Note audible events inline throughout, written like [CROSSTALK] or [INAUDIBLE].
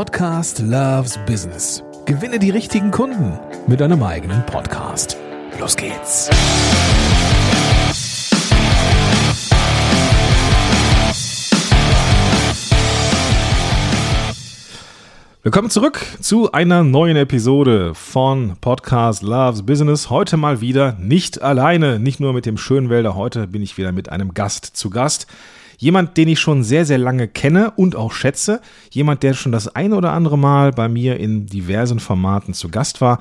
Podcast Loves Business. Gewinne die richtigen Kunden mit deinem eigenen Podcast. Los geht's. Willkommen zurück zu einer neuen Episode von Podcast Loves Business. Heute mal wieder nicht alleine, nicht nur mit dem Schönwälder. Heute bin ich wieder mit einem Gast zu Gast. Jemand, den ich schon sehr, sehr lange kenne und auch schätze. Jemand, der schon das eine oder andere Mal bei mir in diversen Formaten zu Gast war.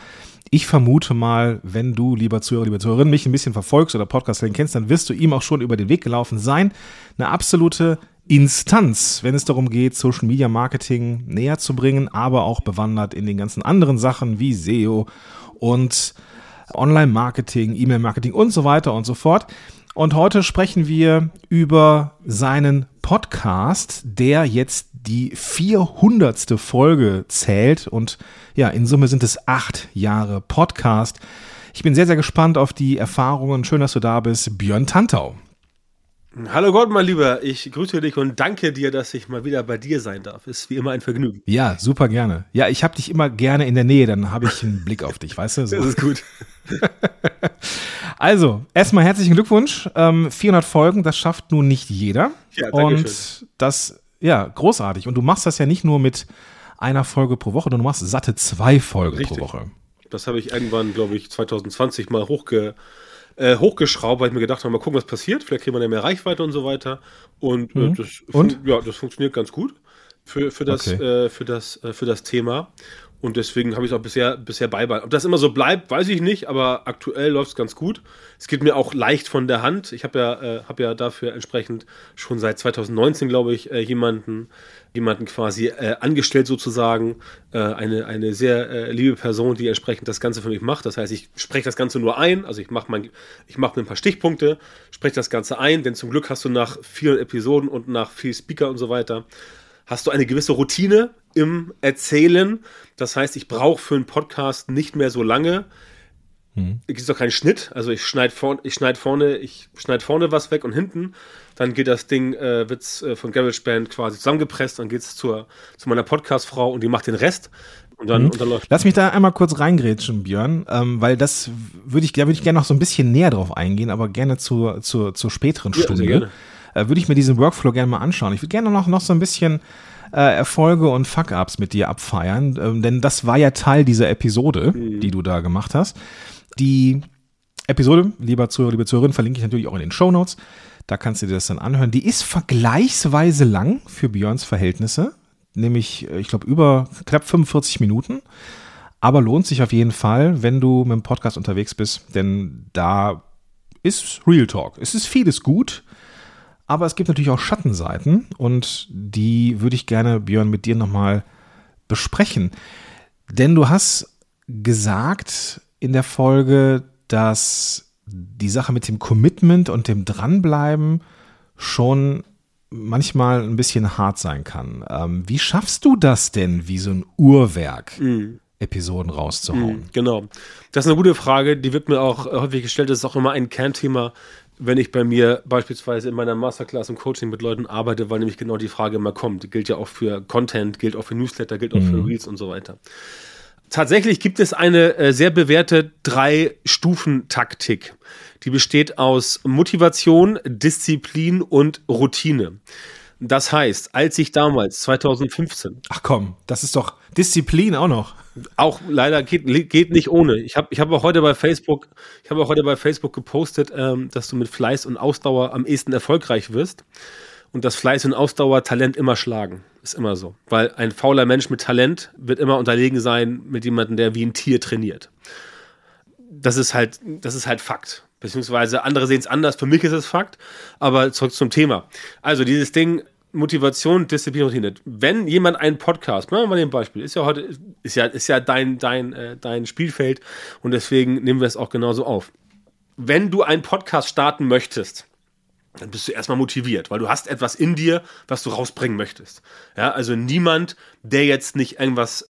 Ich vermute mal, wenn du, lieber Zuhörer, liebe Zuhörerin, mich ein bisschen verfolgst oder Podcast kennst, dann wirst du ihm auch schon über den Weg gelaufen sein. Eine absolute Instanz, wenn es darum geht, Social Media Marketing näher zu bringen, aber auch bewandert in den ganzen anderen Sachen wie SEO und Online-Marketing, E-Mail-Marketing und so weiter und so fort. Und heute sprechen wir über seinen Podcast, der jetzt die 400. Folge zählt. Und ja, in Summe sind es acht Jahre Podcast. Ich bin sehr, sehr gespannt auf die Erfahrungen. Schön, dass du da bist. Björn Tantau. Hallo Gott, mein Lieber, ich grüße dich und danke dir, dass ich mal wieder bei dir sein darf. Ist wie immer ein Vergnügen. Ja, super gerne. Ja, ich habe dich immer gerne in der Nähe, dann habe ich einen Blick auf dich, weißt du? So. Das ist gut. [LAUGHS] also, erstmal herzlichen Glückwunsch. Ähm, 400 Folgen, das schafft nun nicht jeder. Ja, danke Und schön. das, ja, großartig. Und du machst das ja nicht nur mit einer Folge pro Woche, du machst satte zwei Folgen Richtig. pro Woche. Das habe ich irgendwann, glaube ich, 2020 mal hochge äh, hochgeschraubt, weil ich mir gedacht habe, mal gucken, was passiert. Vielleicht kriegt man ja mehr Reichweite und so weiter. Und, äh, mhm. das, und? Ja, das funktioniert ganz gut für, für, das, okay. äh, für, das, äh, für das Thema. Und deswegen habe ich es auch bisher, bisher beibehalten. Ob das immer so bleibt, weiß ich nicht, aber aktuell läuft es ganz gut. Es geht mir auch leicht von der Hand. Ich habe ja, äh, hab ja dafür entsprechend schon seit 2019, glaube ich, äh, jemanden, jemanden quasi äh, angestellt sozusagen. Äh, eine, eine sehr äh, liebe Person, die entsprechend das Ganze für mich macht. Das heißt, ich spreche das Ganze nur ein. Also ich mache mach mir ein paar Stichpunkte, spreche das Ganze ein, denn zum Glück hast du nach vielen Episoden und nach viel Speaker und so weiter hast du eine gewisse Routine im Erzählen. Das heißt, ich brauche für einen Podcast nicht mehr so lange. Hm. Es gibt auch keinen Schnitt. Also ich schneide vorne, ich schneide vorne, ich schneide vorne was weg und hinten. Dann geht das Ding, äh, wird's äh, von GarageBand quasi zusammengepresst, dann geht es zu meiner Podcastfrau und die macht den Rest. Und dann, mhm. und dann läuft Lass mich da einmal kurz reingrätschen, Björn, ähm, weil das würde ich, da würde ich gerne noch so ein bisschen näher drauf eingehen, aber gerne zur, zur, zur späteren ja, Stunde. Äh, würde ich mir diesen Workflow gerne mal anschauen. Ich würde gerne noch, noch so ein bisschen äh, Erfolge und Fuck-Ups mit dir abfeiern, ähm, denn das war ja Teil dieser Episode, mhm. die du da gemacht hast. Die Episode, lieber Zuhörer, liebe Zuhörerin, verlinke ich natürlich auch in den Show Notes. Da kannst du dir das dann anhören. Die ist vergleichsweise lang für Björns Verhältnisse, nämlich, äh, ich glaube, über knapp 45 Minuten. Aber lohnt sich auf jeden Fall, wenn du mit dem Podcast unterwegs bist, denn da ist Real Talk. Es ist vieles gut, aber es gibt natürlich auch Schattenseiten und die würde ich gerne, Björn, mit dir nochmal besprechen. Denn du hast gesagt in der Folge, dass die Sache mit dem Commitment und dem Dranbleiben schon manchmal ein bisschen hart sein kann. Ähm, wie schaffst du das denn, wie so ein Uhrwerk? Mhm. Episoden rauszuhauen? Mhm, genau. Das ist eine gute Frage, die wird mir auch häufig gestellt. Das ist auch immer ein Kernthema wenn ich bei mir beispielsweise in meiner Masterclass im Coaching mit Leuten arbeite, weil nämlich genau die Frage immer kommt. Gilt ja auch für Content, gilt auch für Newsletter, gilt auch mhm. für Reels und so weiter. Tatsächlich gibt es eine äh, sehr bewährte Drei-Stufen-Taktik. Die besteht aus Motivation, Disziplin und Routine. Das heißt, als ich damals 2015. Ach komm, das ist doch Disziplin auch noch. Auch leider geht, geht nicht ohne. Ich habe ich hab auch heute bei Facebook, ich habe auch heute bei Facebook gepostet, ähm, dass du mit Fleiß und Ausdauer am ehesten erfolgreich wirst. Und dass Fleiß und Ausdauer Talent immer schlagen. Ist immer so. Weil ein fauler Mensch mit Talent wird immer unterlegen sein mit jemandem, der wie ein Tier trainiert. Das ist halt, das ist halt Fakt. Beziehungsweise andere sehen es anders. Für mich ist es Fakt. Aber zurück zum Thema. Also dieses Ding, Motivation, Disziplin, Routine. Wenn jemand einen Podcast, machen wir mal ein Beispiel, ist ja heute, ist ja, ist ja dein, dein, äh, dein Spielfeld und deswegen nehmen wir es auch genauso auf. Wenn du einen Podcast starten möchtest, dann bist du erstmal motiviert, weil du hast etwas in dir, was du rausbringen möchtest. Ja, also niemand, der jetzt nicht irgendwas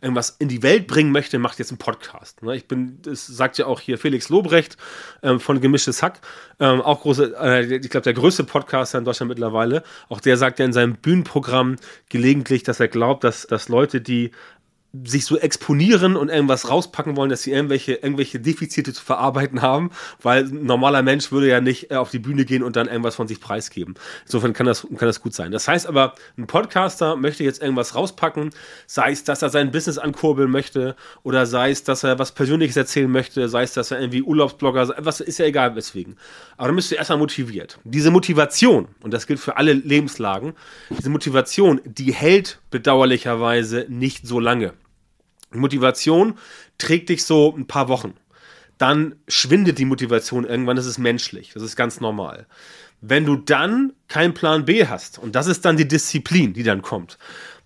irgendwas in die Welt bringen möchte, macht jetzt einen Podcast. Ne? Ich bin, das sagt ja auch hier Felix Lobrecht ähm, von Gemischtes Hack, ähm, auch große, äh, ich glaube, der größte Podcaster in Deutschland mittlerweile. Auch der sagt ja in seinem Bühnenprogramm gelegentlich, dass er glaubt, dass, dass Leute, die sich so exponieren und irgendwas rauspacken wollen, dass sie irgendwelche, irgendwelche Defizite zu verarbeiten haben, weil ein normaler Mensch würde ja nicht äh, auf die Bühne gehen und dann irgendwas von sich preisgeben. Insofern kann das, kann das gut sein. Das heißt aber, ein Podcaster möchte jetzt irgendwas rauspacken, sei es, dass er sein Business ankurbeln möchte oder sei es, dass er was Persönliches erzählen möchte, sei es, dass er irgendwie Urlaubsblogger, was ist ja egal weswegen. Aber dann bist du erstmal motiviert. Diese Motivation, und das gilt für alle Lebenslagen, diese Motivation, die hält bedauerlicherweise nicht so lange. Motivation trägt dich so ein paar Wochen. Dann schwindet die Motivation irgendwann, das ist menschlich, das ist ganz normal. Wenn du dann keinen Plan B hast, und das ist dann die Disziplin, die dann kommt,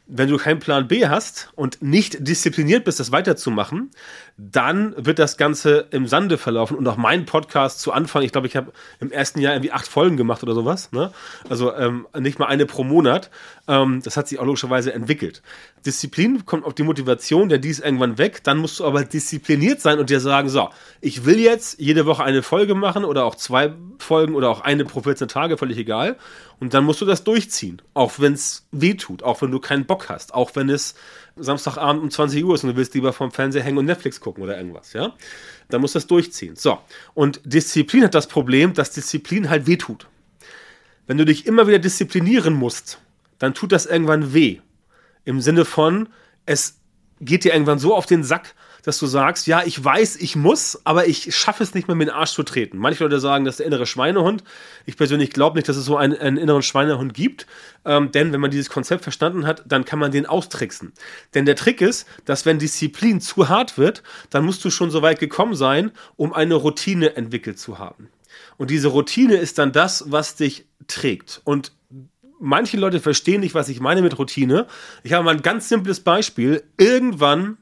wenn du keinen Plan B hast und nicht diszipliniert bist, das weiterzumachen, dann wird das Ganze im Sande verlaufen. Und auch mein Podcast zu Anfang, ich glaube, ich habe im ersten Jahr irgendwie acht Folgen gemacht oder sowas. Ne? Also ähm, nicht mal eine pro Monat. Ähm, das hat sich auch logischerweise entwickelt. Disziplin kommt auf die Motivation, denn die ist irgendwann weg. Dann musst du aber diszipliniert sein und dir sagen, so, ich will jetzt jede Woche eine Folge machen oder auch zwei Folgen oder auch eine pro 14 Tage, völlig egal. Und dann musst du das durchziehen, auch wenn es weh tut, auch wenn du keinen Bock hast, auch wenn es Samstagabend um 20 Uhr ist und du willst lieber vom Fernseher hängen und Netflix gucken oder irgendwas, ja? Dann musst du das durchziehen. So, und Disziplin hat das Problem, dass Disziplin halt weh tut. Wenn du dich immer wieder disziplinieren musst, dann tut das irgendwann weh. Im Sinne von, es geht dir irgendwann so auf den Sack, dass du sagst, ja, ich weiß, ich muss, aber ich schaffe es nicht mehr, mit den Arsch zu treten. Manche Leute sagen, das ist der innere Schweinehund. Ich persönlich glaube nicht, dass es so einen, einen inneren Schweinehund gibt, ähm, denn wenn man dieses Konzept verstanden hat, dann kann man den austricksen. Denn der Trick ist, dass wenn Disziplin zu hart wird, dann musst du schon so weit gekommen sein, um eine Routine entwickelt zu haben. Und diese Routine ist dann das, was dich trägt. Und manche Leute verstehen nicht, was ich meine mit Routine. Ich habe mal ein ganz simples Beispiel. Irgendwann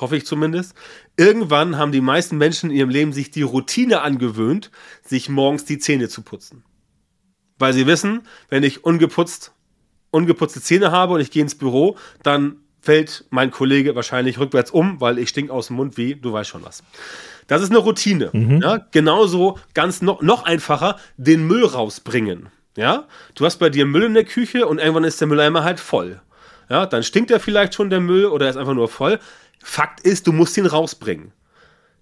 hoffe ich zumindest. Irgendwann haben die meisten Menschen in ihrem Leben sich die Routine angewöhnt, sich morgens die Zähne zu putzen. Weil sie wissen, wenn ich ungeputzt, ungeputzte Zähne habe und ich gehe ins Büro, dann fällt mein Kollege wahrscheinlich rückwärts um, weil ich stink aus dem Mund wie, du weißt schon was. Das ist eine Routine. Mhm. Ja? Genauso ganz noch, noch einfacher, den Müll rausbringen. Ja? Du hast bei dir Müll in der Küche und irgendwann ist der Mülleimer halt voll. Ja, dann stinkt er vielleicht schon der Müll oder ist einfach nur voll. Fakt ist, du musst ihn rausbringen.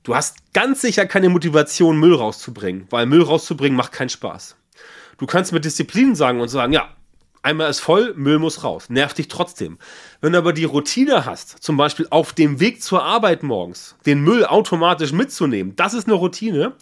Du hast ganz sicher keine Motivation, Müll rauszubringen, weil Müll rauszubringen macht keinen Spaß. Du kannst mit Disziplin sagen und sagen, ja, einmal ist voll, Müll muss raus. Nervt dich trotzdem. Wenn du aber die Routine hast, zum Beispiel auf dem Weg zur Arbeit morgens, den Müll automatisch mitzunehmen, das ist eine Routine,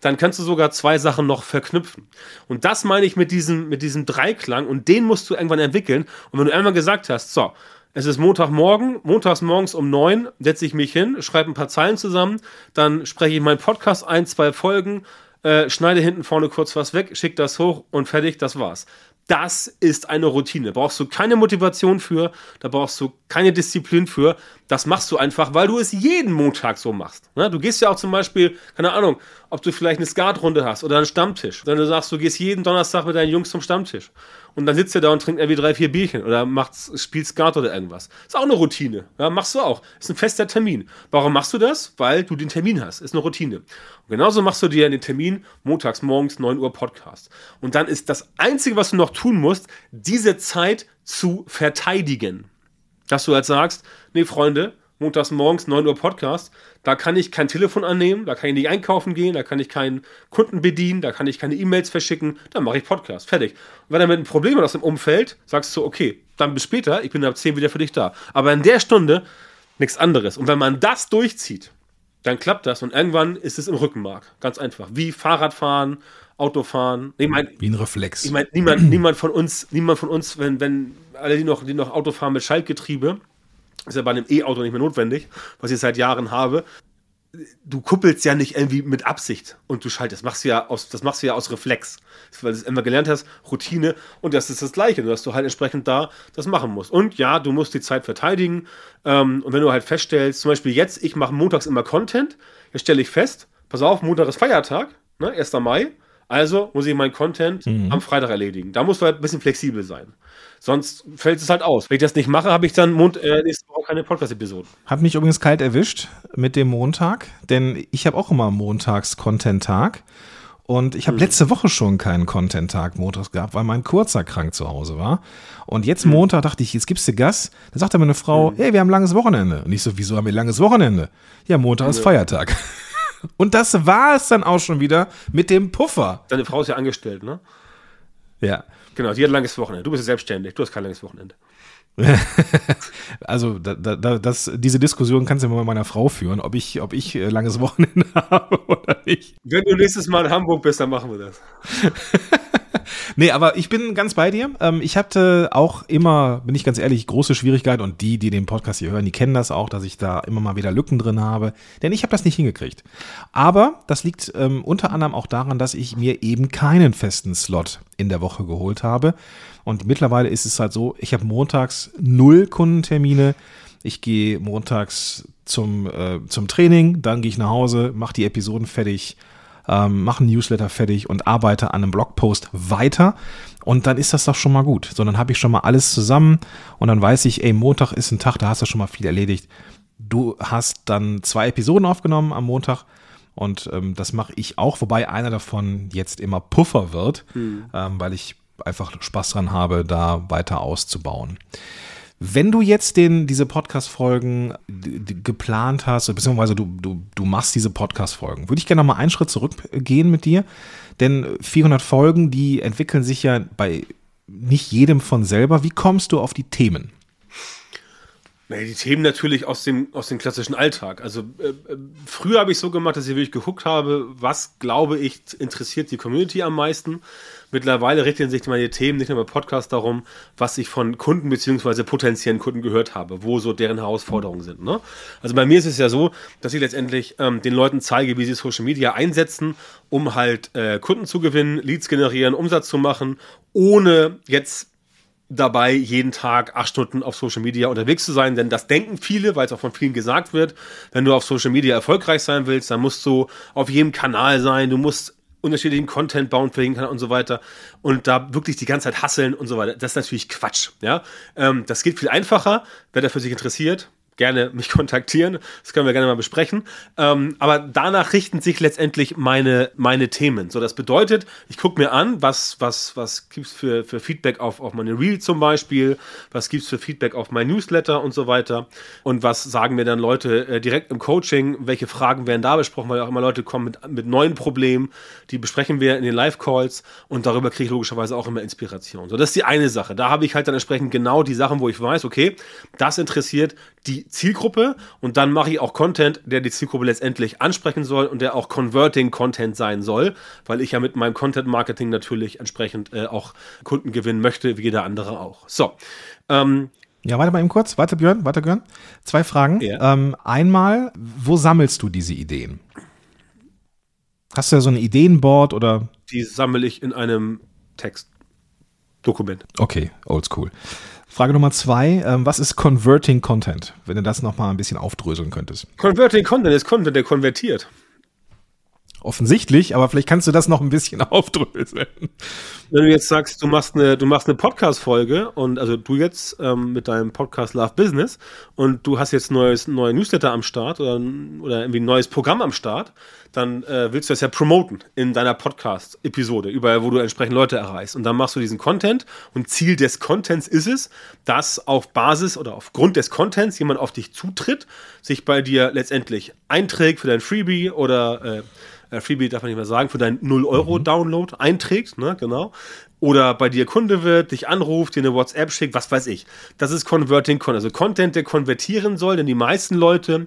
dann kannst du sogar zwei Sachen noch verknüpfen. Und das meine ich mit diesem, mit diesem Dreiklang und den musst du irgendwann entwickeln. Und wenn du einmal gesagt hast, so, es ist Montagmorgen, montags morgens um neun setze ich mich hin, schreibe ein paar Zeilen zusammen, dann spreche ich meinen Podcast ein, zwei Folgen, äh, schneide hinten vorne kurz was weg, schicke das hoch und fertig, das war's. Das ist eine Routine. Da brauchst du keine Motivation für, da brauchst du keine Disziplin für. Das machst du einfach, weil du es jeden Montag so machst. Ne? Du gehst ja auch zum Beispiel, keine Ahnung, ob du vielleicht eine Skatrunde hast oder einen Stammtisch. Dann du sagst, du gehst jeden Donnerstag mit deinen Jungs zum Stammtisch und dann sitzt er da und trinkt irgendwie drei, vier Bierchen oder macht, spielt Skat oder irgendwas. Ist auch eine Routine. Ja, machst du auch. Ist ein fester Termin. Warum machst du das? Weil du den Termin hast. Ist eine Routine. Und genauso machst du dir den Termin montags morgens 9 Uhr Podcast. Und dann ist das Einzige, was du noch tun musst, diese Zeit zu verteidigen. Dass du halt sagst, nee, Freunde, montags morgens 9 Uhr Podcast, da kann ich kein Telefon annehmen, da kann ich nicht einkaufen gehen, da kann ich keinen Kunden bedienen, da kann ich keine E-Mails verschicken, dann mache ich Podcast. Fertig. Und wenn er mit ein Problem aus dem Umfeld, sagst du, okay, dann bis später, ich bin ab 10 wieder für dich da. Aber in der Stunde nichts anderes. Und wenn man das durchzieht, dann klappt das und irgendwann ist es im Rückenmark. Ganz einfach. Wie Fahrradfahren, Autofahren. Ich mein, Wie ein Reflex. Ich meine, niemand, niemand von uns, niemand von uns, wenn, wenn alle, die noch, die noch Auto fahren mit Schaltgetriebe, ist ja bei einem E-Auto nicht mehr notwendig, was ich seit Jahren habe. Du kuppelst ja nicht irgendwie mit Absicht und du schaltest. Machst ja aus, das machst du ja aus Reflex. Weil du es immer gelernt hast, Routine. Und das ist das Gleiche, dass du halt entsprechend da das machen musst. Und ja, du musst die Zeit verteidigen. Ähm, und wenn du halt feststellst, zum Beispiel jetzt, ich mache montags immer Content, jetzt stelle ich fest, pass auf, Montag ist Feiertag, ne, 1. Mai. Also muss ich meinen Content mhm. am Freitag erledigen. Da muss man ein bisschen flexibel sein. Sonst fällt es halt aus. Wenn ich das nicht mache, habe ich dann Mond, äh, nächste Woche keine Podcast-Episode. Hat mich übrigens kalt erwischt mit dem Montag, denn ich habe auch immer montags Content-Tag. Und ich habe hm. letzte Woche schon keinen Content-Tag montags gehabt, weil mein Kurzer krank zu Hause war. Und jetzt hm. Montag dachte ich, jetzt gibst du Gas. Da sagte meine Frau, hm. hey, wir haben ein langes Wochenende. Und ich so, wieso haben wir ein langes Wochenende? Ja, Montag ist Feiertag. Und das war es dann auch schon wieder mit dem Puffer. Deine Frau ist ja angestellt, ne? Ja. Genau, die hat ein langes Wochenende. Du bist ja selbstständig, du hast kein langes Wochenende. [LAUGHS] also da, da, das, diese Diskussion kannst du mal mit meiner Frau führen, ob ich, ob ich äh, langes Wochenende [LAUGHS] habe oder nicht. Wenn du nächstes Mal in Hamburg bist, dann machen wir das. [LAUGHS] nee, aber ich bin ganz bei dir. Ähm, ich hatte auch immer, bin ich ganz ehrlich, große Schwierigkeiten und die, die den Podcast hier hören, die kennen das auch, dass ich da immer mal wieder Lücken drin habe, denn ich habe das nicht hingekriegt. Aber das liegt ähm, unter anderem auch daran, dass ich mir eben keinen festen Slot in der Woche geholt habe. Und mittlerweile ist es halt so, ich habe montags null Kundentermine. Ich gehe montags zum, äh, zum Training, dann gehe ich nach Hause, mache die Episoden fertig, ähm, mache einen Newsletter fertig und arbeite an einem Blogpost weiter. Und dann ist das doch schon mal gut. So, dann habe ich schon mal alles zusammen und dann weiß ich, ey, Montag ist ein Tag, da hast du schon mal viel erledigt. Du hast dann zwei Episoden aufgenommen am Montag und ähm, das mache ich auch, wobei einer davon jetzt immer Puffer wird, mhm. ähm, weil ich einfach Spaß dran habe, da weiter auszubauen. Wenn du jetzt den, diese Podcast-Folgen geplant hast, beziehungsweise du, du, du machst diese Podcast-Folgen, würde ich gerne noch mal einen Schritt zurückgehen mit dir. Denn 400 Folgen, die entwickeln sich ja bei nicht jedem von selber. Wie kommst du auf die Themen? Naja, die Themen natürlich aus dem, aus dem klassischen Alltag. Also äh, äh früher habe ich so gemacht, dass ich wirklich geguckt habe, was glaube ich interessiert die Community am meisten. Mittlerweile richten sich meine Themen nicht nur bei Podcast darum, was ich von Kunden bzw. potenziellen Kunden gehört habe, wo so deren Herausforderungen sind. Ne? Also bei mir ist es ja so, dass ich letztendlich ähm, den Leuten zeige, wie sie Social Media einsetzen, um halt äh, Kunden zu gewinnen, Leads generieren, Umsatz zu machen, ohne jetzt dabei, jeden Tag acht Stunden auf Social Media unterwegs zu sein, denn das denken viele, weil es auch von vielen gesagt wird. Wenn du auf Social Media erfolgreich sein willst, dann musst du auf jedem Kanal sein, du musst unterschiedlichen Content bauen für jeden Kanal und so weiter und da wirklich die ganze Zeit hasseln und so weiter. Das ist natürlich Quatsch. Ja, ähm, das geht viel einfacher. Wer dafür sich interessiert, gerne mich [LAUGHS] kontaktieren. Das können wir gerne mal besprechen. Ähm, aber danach richten sich letztendlich meine, meine Themen. So, das bedeutet, ich gucke mir an, was, was, was gibt es für, für Feedback auf, auf meine Reel zum Beispiel, was gibt es für Feedback auf mein Newsletter und so weiter. Und was sagen mir dann Leute äh, direkt im Coaching, welche Fragen werden da besprochen, weil auch immer Leute kommen mit, mit neuen Problemen, die besprechen wir in den Live-Calls und darüber kriege ich logischerweise auch immer Inspiration. So, das ist die eine Sache. Da habe ich halt dann entsprechend genau die Sachen, wo ich weiß, okay, das interessiert die Zielgruppe und dann mache ich auch Content, der die Zielgruppe letztendlich ansprechen soll und der auch Converting Content sein soll, weil ich ja mit meinem Content Marketing natürlich entsprechend äh, auch Kunden gewinnen möchte, wie jeder andere auch. So. Ähm, ja, warte mal eben kurz. Warte, Björn, warte, Björn. Zwei Fragen. Ja. Ähm, einmal, wo sammelst du diese Ideen? Hast du ja so ein Ideenboard oder? Die sammle ich in einem Textdokument. Okay, oldschool. Frage Nummer zwei, ähm, was ist Converting Content? Wenn du das nochmal ein bisschen aufdröseln könntest. Converting Content ist Content, der konvertiert. Offensichtlich, aber vielleicht kannst du das noch ein bisschen [LAUGHS] aufdröseln. Wenn du jetzt sagst, du machst eine, du machst eine Podcast-Folge und also du jetzt ähm, mit deinem Podcast Love Business und du hast jetzt neues, neue Newsletter am Start oder, oder irgendwie ein neues Programm am Start, dann äh, willst du das ja promoten in deiner Podcast-Episode, überall, wo du entsprechend Leute erreichst. Und dann machst du diesen Content und Ziel des Contents ist es, dass auf Basis oder aufgrund des Contents jemand auf dich zutritt, sich bei dir letztendlich einträgt für dein Freebie oder äh, äh, Freebie darf man nicht mehr sagen, für deinen 0-Euro-Download mhm. einträgst, ne, genau. Oder bei dir Kunde wird, dich anruft, dir eine WhatsApp schickt, was weiß ich. Das ist Converting Content, also Content, der konvertieren soll, denn die meisten Leute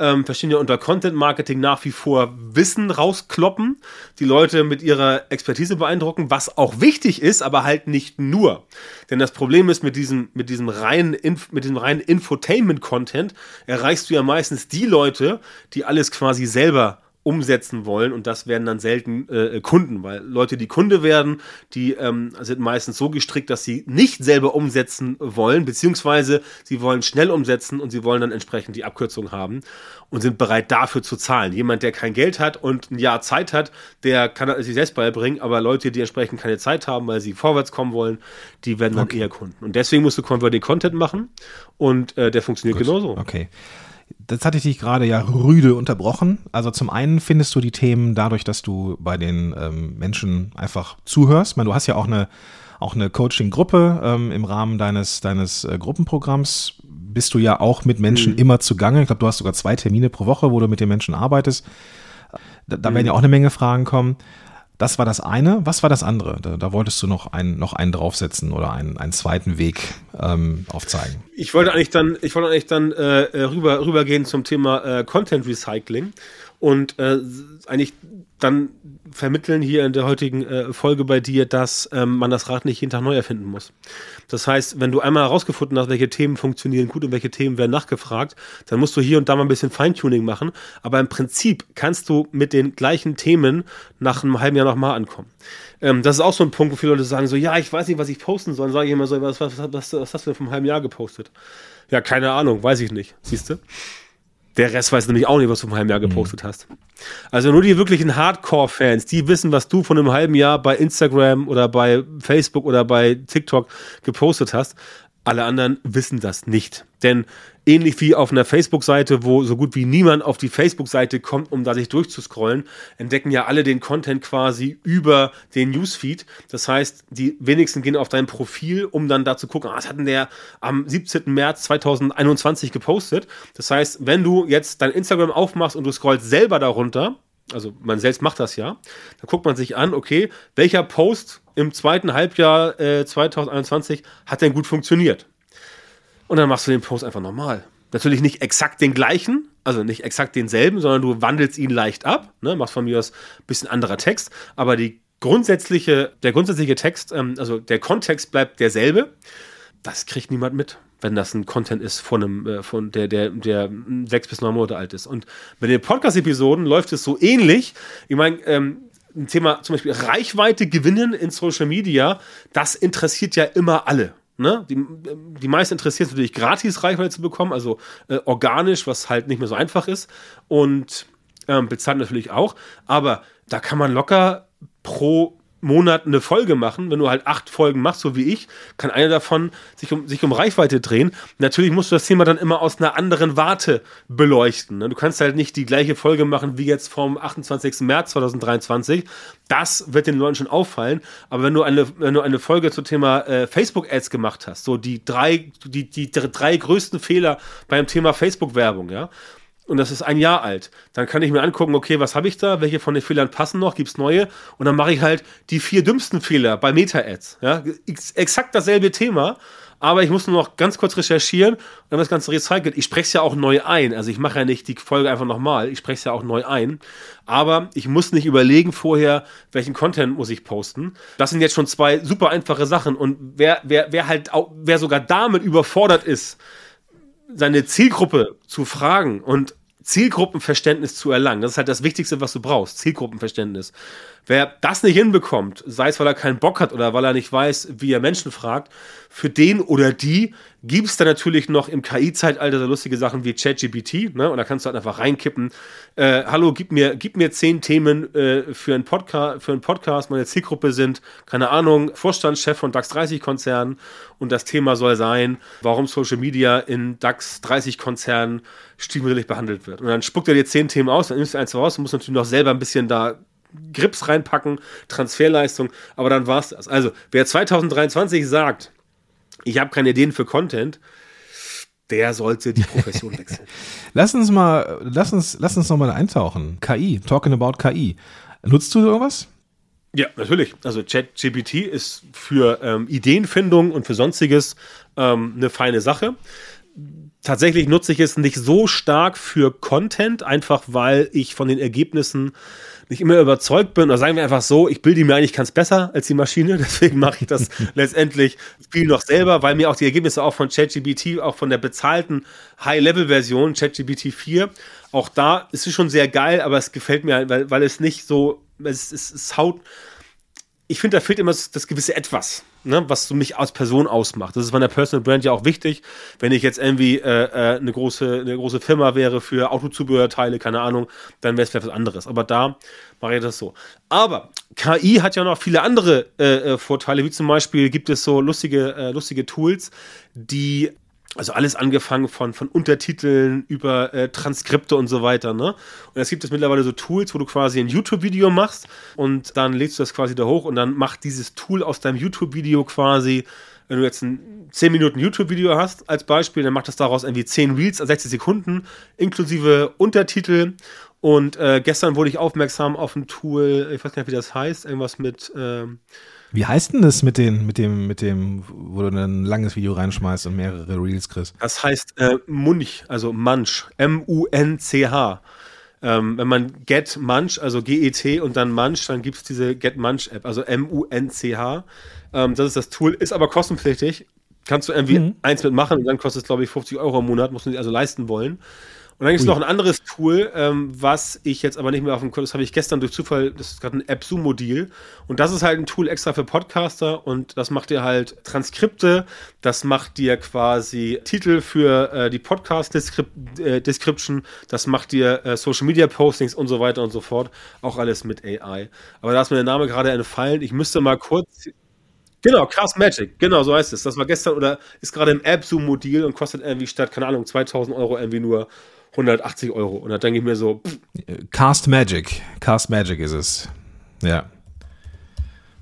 ähm, verstehen ja unter Content Marketing nach wie vor Wissen rauskloppen, die Leute mit ihrer Expertise beeindrucken, was auch wichtig ist, aber halt nicht nur. Denn das Problem ist, mit diesem, mit diesem reinen, Inf mit diesem reinen Infotainment-Content erreichst du ja meistens die Leute, die alles quasi selber umsetzen wollen und das werden dann selten äh, Kunden, weil Leute, die Kunde werden, die ähm, sind meistens so gestrickt, dass sie nicht selber umsetzen wollen, beziehungsweise sie wollen schnell umsetzen und sie wollen dann entsprechend die Abkürzung haben und sind bereit dafür zu zahlen. Jemand, der kein Geld hat und ein Jahr Zeit hat, der kann das sich selbst beibringen, aber Leute, die entsprechend keine Zeit haben, weil sie vorwärts kommen wollen, die werden dann okay. eher Kunden. Und deswegen musst du Converting Content machen und äh, der funktioniert Gut. genauso. Okay. Das hatte ich dich gerade ja rüde unterbrochen. Also zum einen findest du die Themen dadurch, dass du bei den ähm, Menschen einfach zuhörst. Ich meine, du hast ja auch eine, auch eine Coaching-Gruppe ähm, im Rahmen deines, deines äh, Gruppenprogramms. Bist du ja auch mit Menschen mhm. immer zugange. Ich glaube, du hast sogar zwei Termine pro Woche, wo du mit den Menschen arbeitest. Da, da mhm. werden ja auch eine Menge Fragen kommen. Das war das eine. Was war das andere? Da, da wolltest du noch, ein, noch einen draufsetzen oder einen, einen zweiten Weg ähm, aufzeigen. Ich wollte eigentlich dann, ich wollte eigentlich dann äh, rüber, rübergehen zum Thema äh, Content Recycling und äh, eigentlich dann vermitteln hier in der heutigen äh, Folge bei dir, dass ähm, man das Rad nicht jeden Tag neu erfinden muss. Das heißt, wenn du einmal herausgefunden hast, welche Themen funktionieren gut und welche Themen werden nachgefragt, dann musst du hier und da mal ein bisschen Feintuning machen. Aber im Prinzip kannst du mit den gleichen Themen nach einem halben Jahr nochmal ankommen. Ähm, das ist auch so ein Punkt, wo viele Leute sagen so, ja, ich weiß nicht, was ich posten soll. Dann sage ich immer so, was, was, was, was hast du denn vom halben Jahr gepostet? Ja, keine Ahnung, weiß ich nicht. Siehst du? Der Rest weiß nämlich auch nicht, was du vor einem Jahr gepostet mhm. hast. Also nur die wirklichen Hardcore-Fans, die wissen, was du von einem halben Jahr bei Instagram oder bei Facebook oder bei TikTok gepostet hast. Alle anderen wissen das nicht. Denn ähnlich wie auf einer Facebook-Seite, wo so gut wie niemand auf die Facebook-Seite kommt, um da sich durchzuscrollen, entdecken ja alle den Content quasi über den Newsfeed. Das heißt, die wenigsten gehen auf dein Profil, um dann da zu gucken, ah, was hat denn der am 17. März 2021 gepostet. Das heißt, wenn du jetzt dein Instagram aufmachst und du scrollst selber darunter, also man selbst macht das ja, dann guckt man sich an, okay, welcher Post im zweiten Halbjahr äh, 2021 hat denn gut funktioniert? Und dann machst du den Post einfach normal. Natürlich nicht exakt den gleichen, also nicht exakt denselben, sondern du wandelst ihn leicht ab, ne, machst von mir aus ein bisschen anderer Text, aber die grundsätzliche, der grundsätzliche Text, ähm, also der Kontext bleibt derselbe. Das kriegt niemand mit, wenn das ein Content ist von einem, äh, von der, der, der sechs bis neun Monate alt ist. Und bei den Podcast-Episoden läuft es so ähnlich. Ich meine, ähm, ein Thema zum Beispiel Reichweite gewinnen in Social Media, das interessiert ja immer alle. Ne? Die, die meisten interessiert es natürlich gratis Reichweite zu bekommen, also äh, organisch, was halt nicht mehr so einfach ist. Und ähm, bezahlt natürlich auch. Aber da kann man locker pro Monat eine Folge machen. Wenn du halt acht Folgen machst, so wie ich, kann eine davon sich um, sich um Reichweite drehen. Natürlich musst du das Thema dann immer aus einer anderen Warte beleuchten. Ne? Du kannst halt nicht die gleiche Folge machen wie jetzt vom 28. März 2023. Das wird den Leuten schon auffallen. Aber wenn du eine, wenn du eine Folge zum Thema äh, Facebook-Ads gemacht hast, so die drei, die, die drei größten Fehler beim Thema Facebook-Werbung, ja, und das ist ein Jahr alt. Dann kann ich mir angucken, okay, was habe ich da? Welche von den Fehlern passen noch? Gibt es neue? Und dann mache ich halt die vier dümmsten Fehler bei Meta-Ads. Ja? Exakt dasselbe Thema, aber ich muss nur noch ganz kurz recherchieren und dann das Ganze recycelt. Ich spreche es ja auch neu ein. Also ich mache ja nicht die Folge einfach nochmal. Ich spreche es ja auch neu ein. Aber ich muss nicht überlegen vorher, welchen Content muss ich posten. Das sind jetzt schon zwei super einfache Sachen. Und wer, wer, wer halt auch, wer sogar damit überfordert ist, seine Zielgruppe zu fragen und Zielgruppenverständnis zu erlangen. Das ist halt das Wichtigste, was du brauchst. Zielgruppenverständnis. Wer das nicht hinbekommt, sei es, weil er keinen Bock hat oder weil er nicht weiß, wie er Menschen fragt, für den oder die gibt es da natürlich noch im KI-Zeitalter so lustige Sachen wie ChatGPT, ne? Und da kannst du halt einfach reinkippen. Äh, hallo, gib mir, gib mir zehn Themen äh, für, einen für einen Podcast. Meine Zielgruppe sind, keine Ahnung, Vorstandschef von DAX 30 Konzernen und das Thema soll sein, warum Social Media in DAX 30 Konzernen stiefmütterlich behandelt wird. Und dann spuckt er dir zehn Themen aus, dann nimmst du eins raus und musst natürlich noch selber ein bisschen da Grips reinpacken, Transferleistung, aber dann war es das. Also, wer 2023 sagt, ich habe keine Ideen für Content, der sollte die Profession [LAUGHS] wechseln. lass uns mal, lass uns, lass uns noch mal eintauchen. KI, talking about KI. Nutzt du sowas? Ja, natürlich. Also ChatGPT ist für ähm, Ideenfindung und für sonstiges ähm, eine feine Sache. tatsächlich nutze ich es nicht so stark für Content, einfach weil ich von den Ergebnissen nicht immer überzeugt bin, oder sagen wir einfach so, ich bilde mir eigentlich ganz besser als die Maschine, [LAUGHS] deswegen mache ich das [LAUGHS] letztendlich viel noch selber, weil mir auch die Ergebnisse auch von ChatGPT, auch von der bezahlten High-Level-Version, ChatGPT 4, auch da ist es schon sehr geil, aber es gefällt mir, weil, weil es nicht so, es, es, es haut, ich finde, da fehlt immer das gewisse Etwas ne, was so mich als Person ausmacht. Das ist bei der Personal Brand ja auch wichtig. Wenn ich jetzt irgendwie äh, äh, eine, große, eine große Firma wäre für Autozubehörteile, keine Ahnung, dann wäre es was anderes. Aber da mache ich das so. Aber KI hat ja noch viele andere äh, äh, Vorteile, wie zum Beispiel gibt es so lustige, äh, lustige Tools, die also alles angefangen von, von Untertiteln über äh, Transkripte und so weiter. Ne? Und es gibt es mittlerweile so Tools, wo du quasi ein YouTube-Video machst und dann lädst du das quasi da hoch und dann macht dieses Tool aus deinem YouTube-Video quasi, wenn du jetzt ein 10 Minuten YouTube-Video hast als Beispiel, dann macht das daraus irgendwie 10 Reels, 60 Sekunden, inklusive Untertitel. Und äh, gestern wurde ich aufmerksam auf ein Tool, ich weiß gar nicht, wie das heißt, irgendwas mit... Äh, wie heißt denn das mit, den, mit, dem, mit dem, wo du ein langes Video reinschmeißt und mehrere Reels kriegst? Das heißt äh, Munch, also Munch, M-U-N-C-H. Ähm, wenn man Get Munch, also G-E-T und dann Munch, dann gibt es diese Get Munch App, also M-U-N-C-H. Ähm, das ist das Tool, ist aber kostenpflichtig. Kannst du irgendwie mhm. eins mitmachen und dann kostet es, glaube ich, 50 Euro im Monat, musst du dir also leisten wollen. Und dann gibt es noch ein anderes Tool, ähm, was ich jetzt aber nicht mehr auf dem Kurs, das habe ich gestern durch Zufall, das ist gerade ein App-Zoom-Modil. Und das ist halt ein Tool extra für Podcaster und das macht dir halt Transkripte, das macht dir quasi Titel für äh, die Podcast-Description, äh, das macht dir äh, Social-Media-Postings und so weiter und so fort. Auch alles mit AI. Aber da ist mir der Name gerade entfallen. Ich müsste mal kurz. Genau, Cast Magic, genau, so heißt es. Das war gestern oder ist gerade im App-Zoom-Modil und kostet irgendwie statt, keine Ahnung, 2000 Euro irgendwie nur 180 Euro. Und da denke ich mir so. Pff. Cast Magic. Cast Magic ist es. Ja.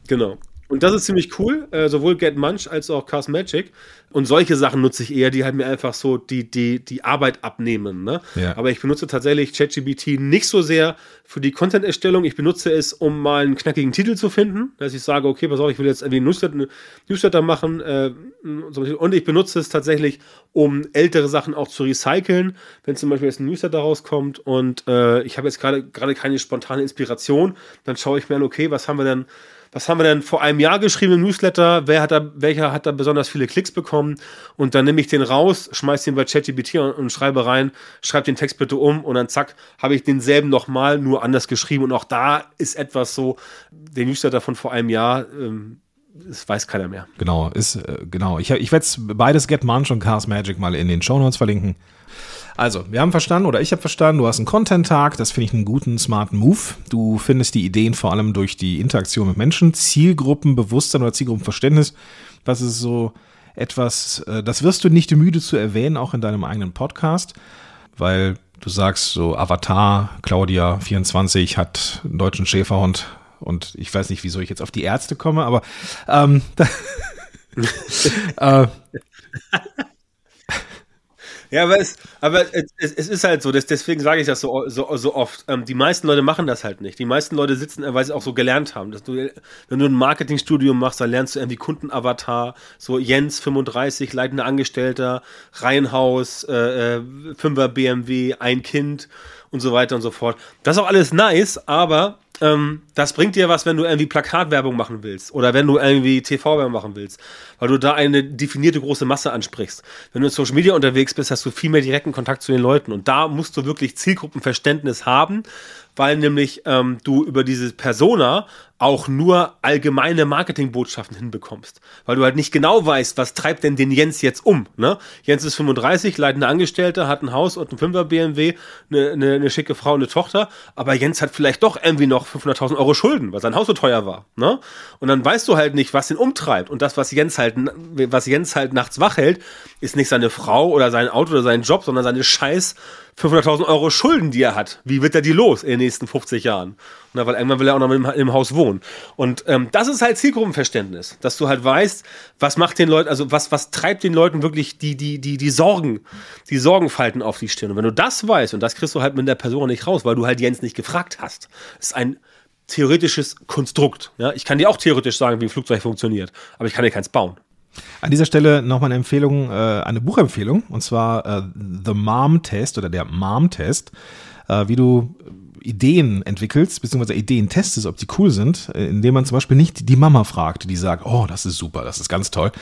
Genau. Und das ist ziemlich cool, äh, sowohl Get Munch als auch Cast Magic. Und solche Sachen nutze ich eher, die halt mir einfach so die, die, die Arbeit abnehmen. Ne? Ja. Aber ich benutze tatsächlich ChatGPT nicht so sehr für die Content-Erstellung. Ich benutze es, um mal einen knackigen Titel zu finden. Dass ich sage, okay, pass auf, ich will jetzt irgendwie einen Newsletter, Newsletter machen. Äh, und ich benutze es tatsächlich, um ältere Sachen auch zu recyceln. Wenn zum Beispiel jetzt ein Newsletter rauskommt und äh, ich habe jetzt gerade keine spontane Inspiration, dann schaue ich mir an, okay, was haben wir denn was haben wir denn vor einem Jahr geschrieben im Newsletter, wer hat da, welcher hat da besonders viele Klicks bekommen und dann nehme ich den raus, schmeiß den bei ChatGPT und, und, schreibe rein, schreib den Text bitte um und dann zack, habe ich denselben nochmal, nur anders geschrieben und auch da ist etwas so, der Newsletter von vor einem Jahr, ähm, das weiß keiner mehr. Genau, ist, äh, genau. Ich, ich werde beides Get Munch und Cars Magic mal in den Show Notes verlinken. Also, wir haben verstanden oder ich habe verstanden, du hast einen Content-Tag, das finde ich einen guten, smarten Move. Du findest die Ideen vor allem durch die Interaktion mit Menschen, Zielgruppenbewusstsein oder Zielgruppenverständnis. Das ist so etwas, äh, das wirst du nicht müde zu erwähnen, auch in deinem eigenen Podcast, weil du sagst so Avatar, Claudia 24 hat einen deutschen Schäferhund und ich weiß nicht, wieso ich jetzt auf die Ärzte komme, aber ähm, [LAUGHS] äh, ja, aber es, aber es, es ist halt so, deswegen sage ich das so, so, so oft. Ähm, die meisten Leute machen das halt nicht. Die meisten Leute sitzen, weil sie auch so gelernt haben. Dass du, wenn du ein Marketingstudium machst, dann lernst du irgendwie Kundenavatar, so Jens 35, leitender Angestellter, Reihenhaus, äh, äh, Fünfer BMW, ein Kind und so weiter und so fort. Das ist auch alles nice, aber ähm, das bringt dir was, wenn du irgendwie Plakatwerbung machen willst oder wenn du irgendwie TV-Werbung machen willst, weil du da eine definierte große Masse ansprichst. Wenn du in Social Media unterwegs bist, hast du viel mehr direkten Kontakt zu den Leuten und da musst du wirklich Zielgruppenverständnis haben, weil nämlich ähm, du über diese Persona auch nur allgemeine Marketingbotschaften hinbekommst. Weil du halt nicht genau weißt, was treibt denn den Jens jetzt um. Ne? Jens ist 35, leitender Angestellter, hat ein Haus und ein 5er BMW, eine, eine, eine schicke Frau und eine Tochter, aber Jens hat vielleicht doch irgendwie noch 500.000 Euro Schulden, weil sein Haus so teuer war. Ne? Und dann weißt du halt nicht, was ihn umtreibt. Und das, was Jens halt, was Jens halt nachts wach hält, ist nicht seine Frau oder sein Auto oder sein Job, sondern seine scheiß 500.000 Euro Schulden, die er hat. Wie wird er die los in den nächsten 50 Jahren? Na, weil irgendwann will er auch noch im, im Haus wohnen. Und ähm, das ist halt Zielgruppenverständnis, dass du halt weißt, was macht den Leuten, also was, was treibt den Leuten wirklich die, die, die, die Sorgen, die Sorgenfalten auf die Stirn. Und wenn du das weißt, und das kriegst du halt mit der Person nicht raus, weil du halt Jens nicht gefragt hast, ist ein theoretisches Konstrukt. Ja? Ich kann dir auch theoretisch sagen, wie ein Flugzeug funktioniert, aber ich kann dir keins bauen. An dieser Stelle nochmal eine Empfehlung, äh, eine Buchempfehlung, und zwar äh, The Mom Test oder der Mom Test, äh, wie du Ideen entwickelst, beziehungsweise Ideen testest, ob die cool sind, äh, indem man zum Beispiel nicht die Mama fragt, die sagt, oh, das ist super, das ist ganz toll.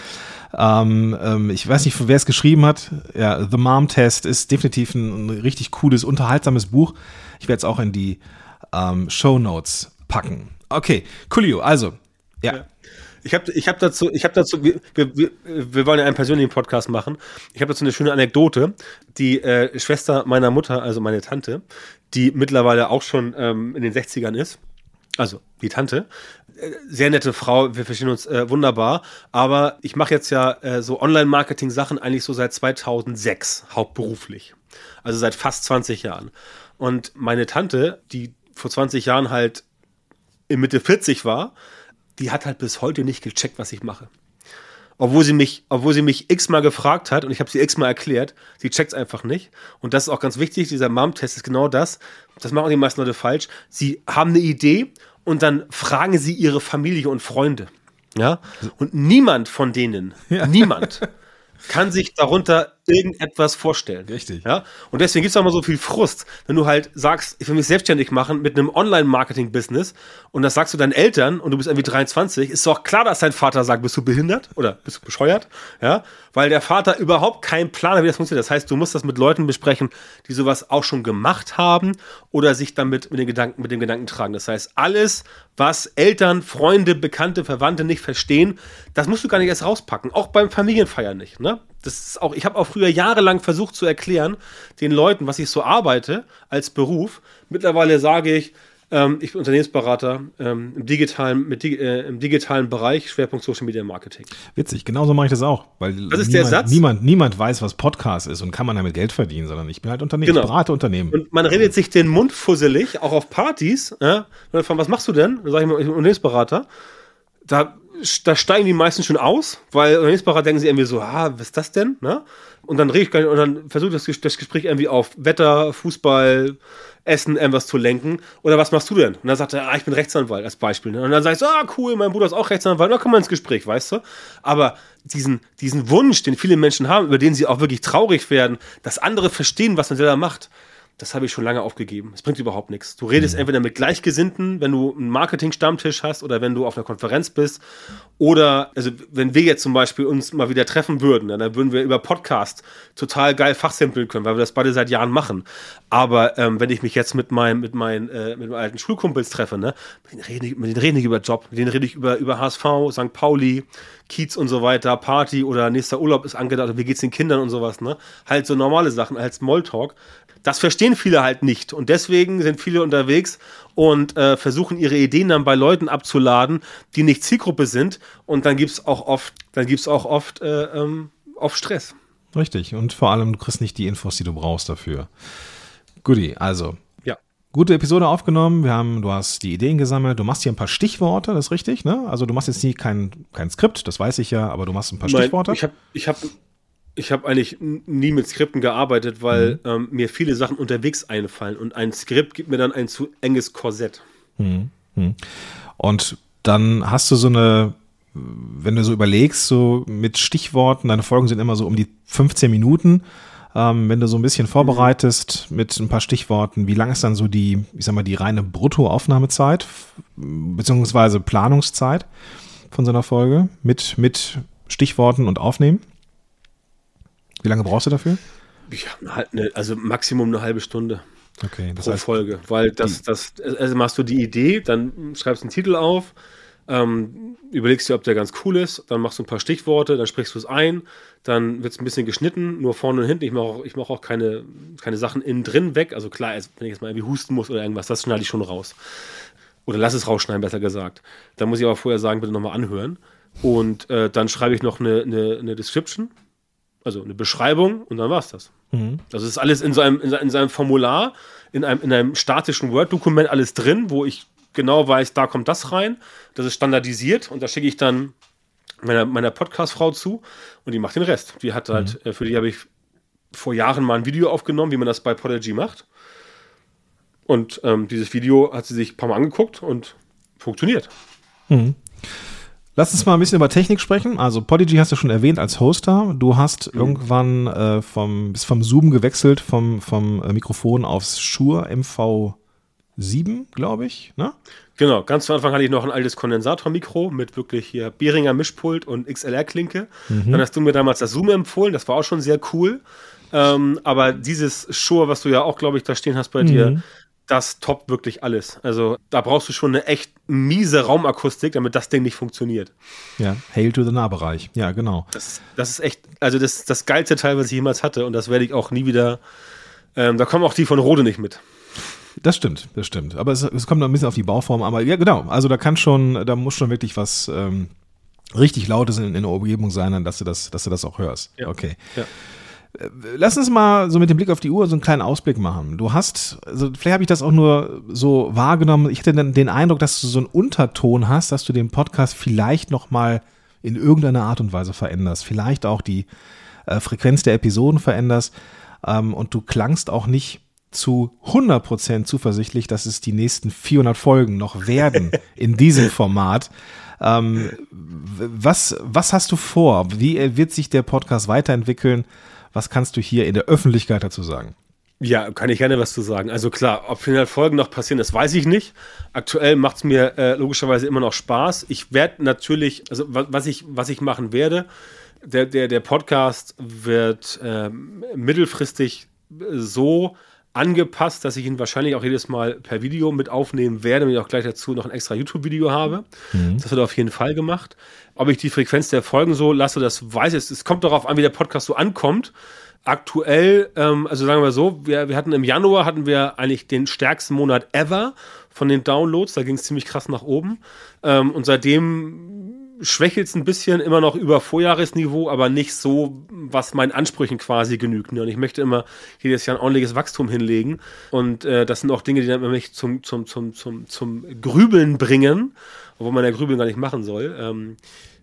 Ähm, ähm, ich weiß nicht, wer es geschrieben hat. Ja, The Mom Test ist definitiv ein, ein richtig cooles, unterhaltsames Buch. Ich werde es auch in die ähm, Show Notes packen. Okay, coolio. Also, ja. ja. Ich habe ich hab dazu, ich hab dazu wir, wir, wir wollen ja einen persönlichen Podcast machen. Ich habe dazu eine schöne Anekdote. Die äh, Schwester meiner Mutter, also meine Tante, die mittlerweile auch schon ähm, in den 60ern ist, also die Tante, äh, sehr nette Frau, wir verstehen uns äh, wunderbar, aber ich mache jetzt ja äh, so Online-Marketing-Sachen eigentlich so seit 2006 hauptberuflich. Also seit fast 20 Jahren. Und meine Tante, die vor 20 Jahren halt in Mitte 40 war, die hat halt bis heute nicht gecheckt, was ich mache. Obwohl sie mich, obwohl sie mich x-mal gefragt hat und ich habe sie x-mal erklärt, sie checkt es einfach nicht. Und das ist auch ganz wichtig, dieser Mom-Test ist genau das. Das machen die meisten Leute falsch. Sie haben eine Idee und dann fragen sie ihre Familie und Freunde. Ja? Und niemand von denen, ja. niemand [LAUGHS] kann sich darunter irgendetwas vorstellen. Richtig. Ja? Und deswegen gibt es auch mal so viel Frust, wenn du halt sagst, ich will mich selbstständig machen mit einem Online-Marketing-Business und das sagst du deinen Eltern und du bist irgendwie 23, ist doch klar, dass dein Vater sagt, bist du behindert oder bist du bescheuert? Ja? Weil der Vater überhaupt keinen Plan hat, wie das funktioniert. Das heißt, du musst das mit Leuten besprechen, die sowas auch schon gemacht haben oder sich damit mit den Gedanken, mit dem Gedanken tragen. Das heißt, alles, was Eltern, Freunde, Bekannte, Verwandte nicht verstehen, das musst du gar nicht erst rauspacken. Auch beim Familienfeiern nicht. Ne? Das ist auch, ich habe auch früher jahrelang versucht zu erklären, den Leuten, was ich so arbeite als Beruf. Mittlerweile sage ich, ähm, ich bin Unternehmensberater ähm, im, digitalen, mit, äh, im digitalen Bereich, Schwerpunkt Social Media Marketing. Witzig, genauso mache ich das auch. Weil das ist niemand, der Satz. Niemand, niemand weiß, was Podcast ist und kann man damit Geld verdienen, sondern ich bin halt Unternehmen, genau. ich berate Unternehmen. Und man redet sich den Mund fusselig, auch auf Partys. Ja? Von, was machst du denn? Dann sage ich mal, ich bin Unternehmensberater. Da da steigen die meisten schon aus, weil Unternehmensberater denken sie irgendwie so, ah, was ist das denn? Ne? Und dann rede ich und dann versuche das, das Gespräch irgendwie auf Wetter, Fußball, Essen, irgendwas zu lenken. Oder was machst du denn? Und dann sagt er, ah, ich bin Rechtsanwalt als Beispiel. Ne? Und dann ich so, ah, cool, mein Bruder ist auch Rechtsanwalt. Dann kommen wir ins Gespräch, weißt du? Aber diesen, diesen Wunsch, den viele Menschen haben, über den sie auch wirklich traurig werden, dass andere verstehen, was man selber macht, das habe ich schon lange aufgegeben. Es bringt überhaupt nichts. Du redest mhm. entweder mit Gleichgesinnten, wenn du einen Marketing-Stammtisch hast oder wenn du auf einer Konferenz bist. Oder, also, wenn wir jetzt zum Beispiel uns mal wieder treffen würden, dann würden wir über Podcast total geil fachsimpeln können, weil wir das beide seit Jahren machen. Aber ähm, wenn ich mich jetzt mit, meinem, mit, meinen, äh, mit meinen alten Schulkumpels treffe, ne, mit denen rede ich, mit denen rede ich über Job, mit denen rede ich über, über HSV, St. Pauli, Kiez und so weiter, Party oder nächster Urlaub ist angedacht, wie geht's den Kindern und sowas, ne? Halt so normale Sachen, als Smalltalk. Das verstehen viele halt nicht. Und deswegen sind viele unterwegs und äh, versuchen ihre Ideen dann bei Leuten abzuladen, die nicht Zielgruppe sind. Und dann gibt es auch oft, dann gibt's auch oft, äh, ähm, oft Stress. Richtig. Und vor allem, du kriegst nicht die Infos, die du brauchst dafür. Guti, also. Ja. Gute Episode aufgenommen. Wir haben, du hast die Ideen gesammelt. Du machst hier ein paar Stichworte, das ist richtig, ne? Also du machst jetzt nie kein, kein Skript, das weiß ich ja, aber du machst ein paar Nein, Stichworte. Ich habe ich hab ich habe eigentlich nie mit Skripten gearbeitet, weil mhm. ähm, mir viele Sachen unterwegs einfallen und ein Skript gibt mir dann ein zu enges Korsett. Mhm. mhm. Und dann hast du so eine, wenn du so überlegst, so mit Stichworten, deine Folgen sind immer so um die 15 Minuten. Ähm, wenn du so ein bisschen vorbereitest mit ein paar Stichworten, wie lang ist dann so die, ich sag mal, die reine Bruttoaufnahmezeit, beziehungsweise Planungszeit von so einer Folge mit, mit Stichworten und Aufnehmen? Wie lange brauchst du dafür? Ja, ne, also Maximum eine halbe Stunde. Okay, das pro heißt, Folge. Weil das, das, also machst du die Idee, dann schreibst du einen Titel auf, ähm, überlegst dir, ob der ganz cool ist, dann machst du ein paar Stichworte, dann sprichst du es ein, dann wird es ein bisschen geschnitten, nur vorne und hinten. Ich mache auch, ich mach auch keine, keine Sachen innen drin weg. Also klar, wenn ich jetzt mal irgendwie husten muss oder irgendwas, das schneide ich schon raus. Oder lass es rausschneiden, besser gesagt. Dann muss ich aber vorher sagen, bitte nochmal anhören. Und äh, dann schreibe ich noch eine, eine, eine Description, also eine Beschreibung und dann war es das. Mhm. Das ist alles in seinem, in, in seinem Formular, in einem, in einem statischen Word-Dokument alles drin, wo ich genau weiß, da kommt das rein. Das ist standardisiert und da schicke ich dann meiner, meiner Podcast-Frau zu und die macht den Rest. Die hat halt, mhm. Äh, für die habe ich vor Jahren mal ein Video aufgenommen, wie man das bei Podigy macht. Und ähm, dieses Video hat sie sich ein paar Mal angeguckt und funktioniert. Mhm. Lass uns mal ein bisschen über Technik sprechen. Also Podigy hast du schon erwähnt als Hoster. Du hast mhm. irgendwann äh, vom, bis vom Zoom gewechselt, vom, vom äh, Mikrofon aufs Shure MV7, glaube ich. Ne? Genau, ganz zu Anfang hatte ich noch ein altes Kondensatormikro mit wirklich hier Behringer Mischpult und XLR-Klinke. Mhm. Dann hast du mir damals das Zoom empfohlen, das war auch schon sehr cool. Ähm, aber dieses Shure, was du ja auch, glaube ich, da stehen hast bei mhm. dir, das toppt wirklich alles. Also da brauchst du schon eine echt miese Raumakustik, damit das Ding nicht funktioniert. Ja, Hail to the Nahbereich. Ja, genau. Das, das ist echt, also das das geilste Teil, was ich jemals hatte und das werde ich auch nie wieder, ähm, da kommen auch die von Rode nicht mit. Das stimmt, das stimmt. Aber es, es kommt noch ein bisschen auf die Bauform, aber ja, genau. Also da kann schon, da muss schon wirklich was ähm, richtig Lautes in, in der Umgebung sein, dass du das, dass du das auch hörst. Ja. Okay. Ja. Lass uns mal so mit dem Blick auf die Uhr so einen kleinen Ausblick machen. Du hast, also vielleicht habe ich das auch nur so wahrgenommen. Ich hatte den, Eindruck, dass du so einen Unterton hast, dass du den Podcast vielleicht noch mal in irgendeiner Art und Weise veränderst. Vielleicht auch die äh, Frequenz der Episoden veränderst. Ähm, und du klangst auch nicht zu 100% zuversichtlich, dass es die nächsten 400 Folgen noch werden [LAUGHS] in diesem Format. Ähm, was, was hast du vor? Wie wird sich der Podcast weiterentwickeln? Was kannst du hier in der Öffentlichkeit dazu sagen? Ja, kann ich gerne was zu sagen. Also klar, ob 400 Folgen noch passieren, das weiß ich nicht. Aktuell macht es mir äh, logischerweise immer noch Spaß. Ich werde natürlich, also was ich, was ich machen werde, der, der, der Podcast wird äh, mittelfristig so angepasst, dass ich ihn wahrscheinlich auch jedes Mal per Video mit aufnehmen werde, wenn ich auch gleich dazu noch ein extra YouTube-Video habe. Mhm. Das wird auf jeden Fall gemacht. Ob ich die Frequenz der Folgen so lasse, das weiß ich. Es kommt darauf an, wie der Podcast so ankommt. Aktuell, ähm, also sagen wir so, wir, wir hatten im Januar hatten wir eigentlich den stärksten Monat ever von den Downloads. Da ging es ziemlich krass nach oben. Ähm, und seitdem schwächelt es ein bisschen, immer noch über Vorjahresniveau, aber nicht so, was meinen Ansprüchen quasi genügt. Und ich möchte immer jedes Jahr ein ordentliches Wachstum hinlegen. Und äh, das sind auch Dinge, die dann mich zum, zum, zum, zum, zum Grübeln bringen obwohl man ja Grübeln gar nicht machen soll. Ähm,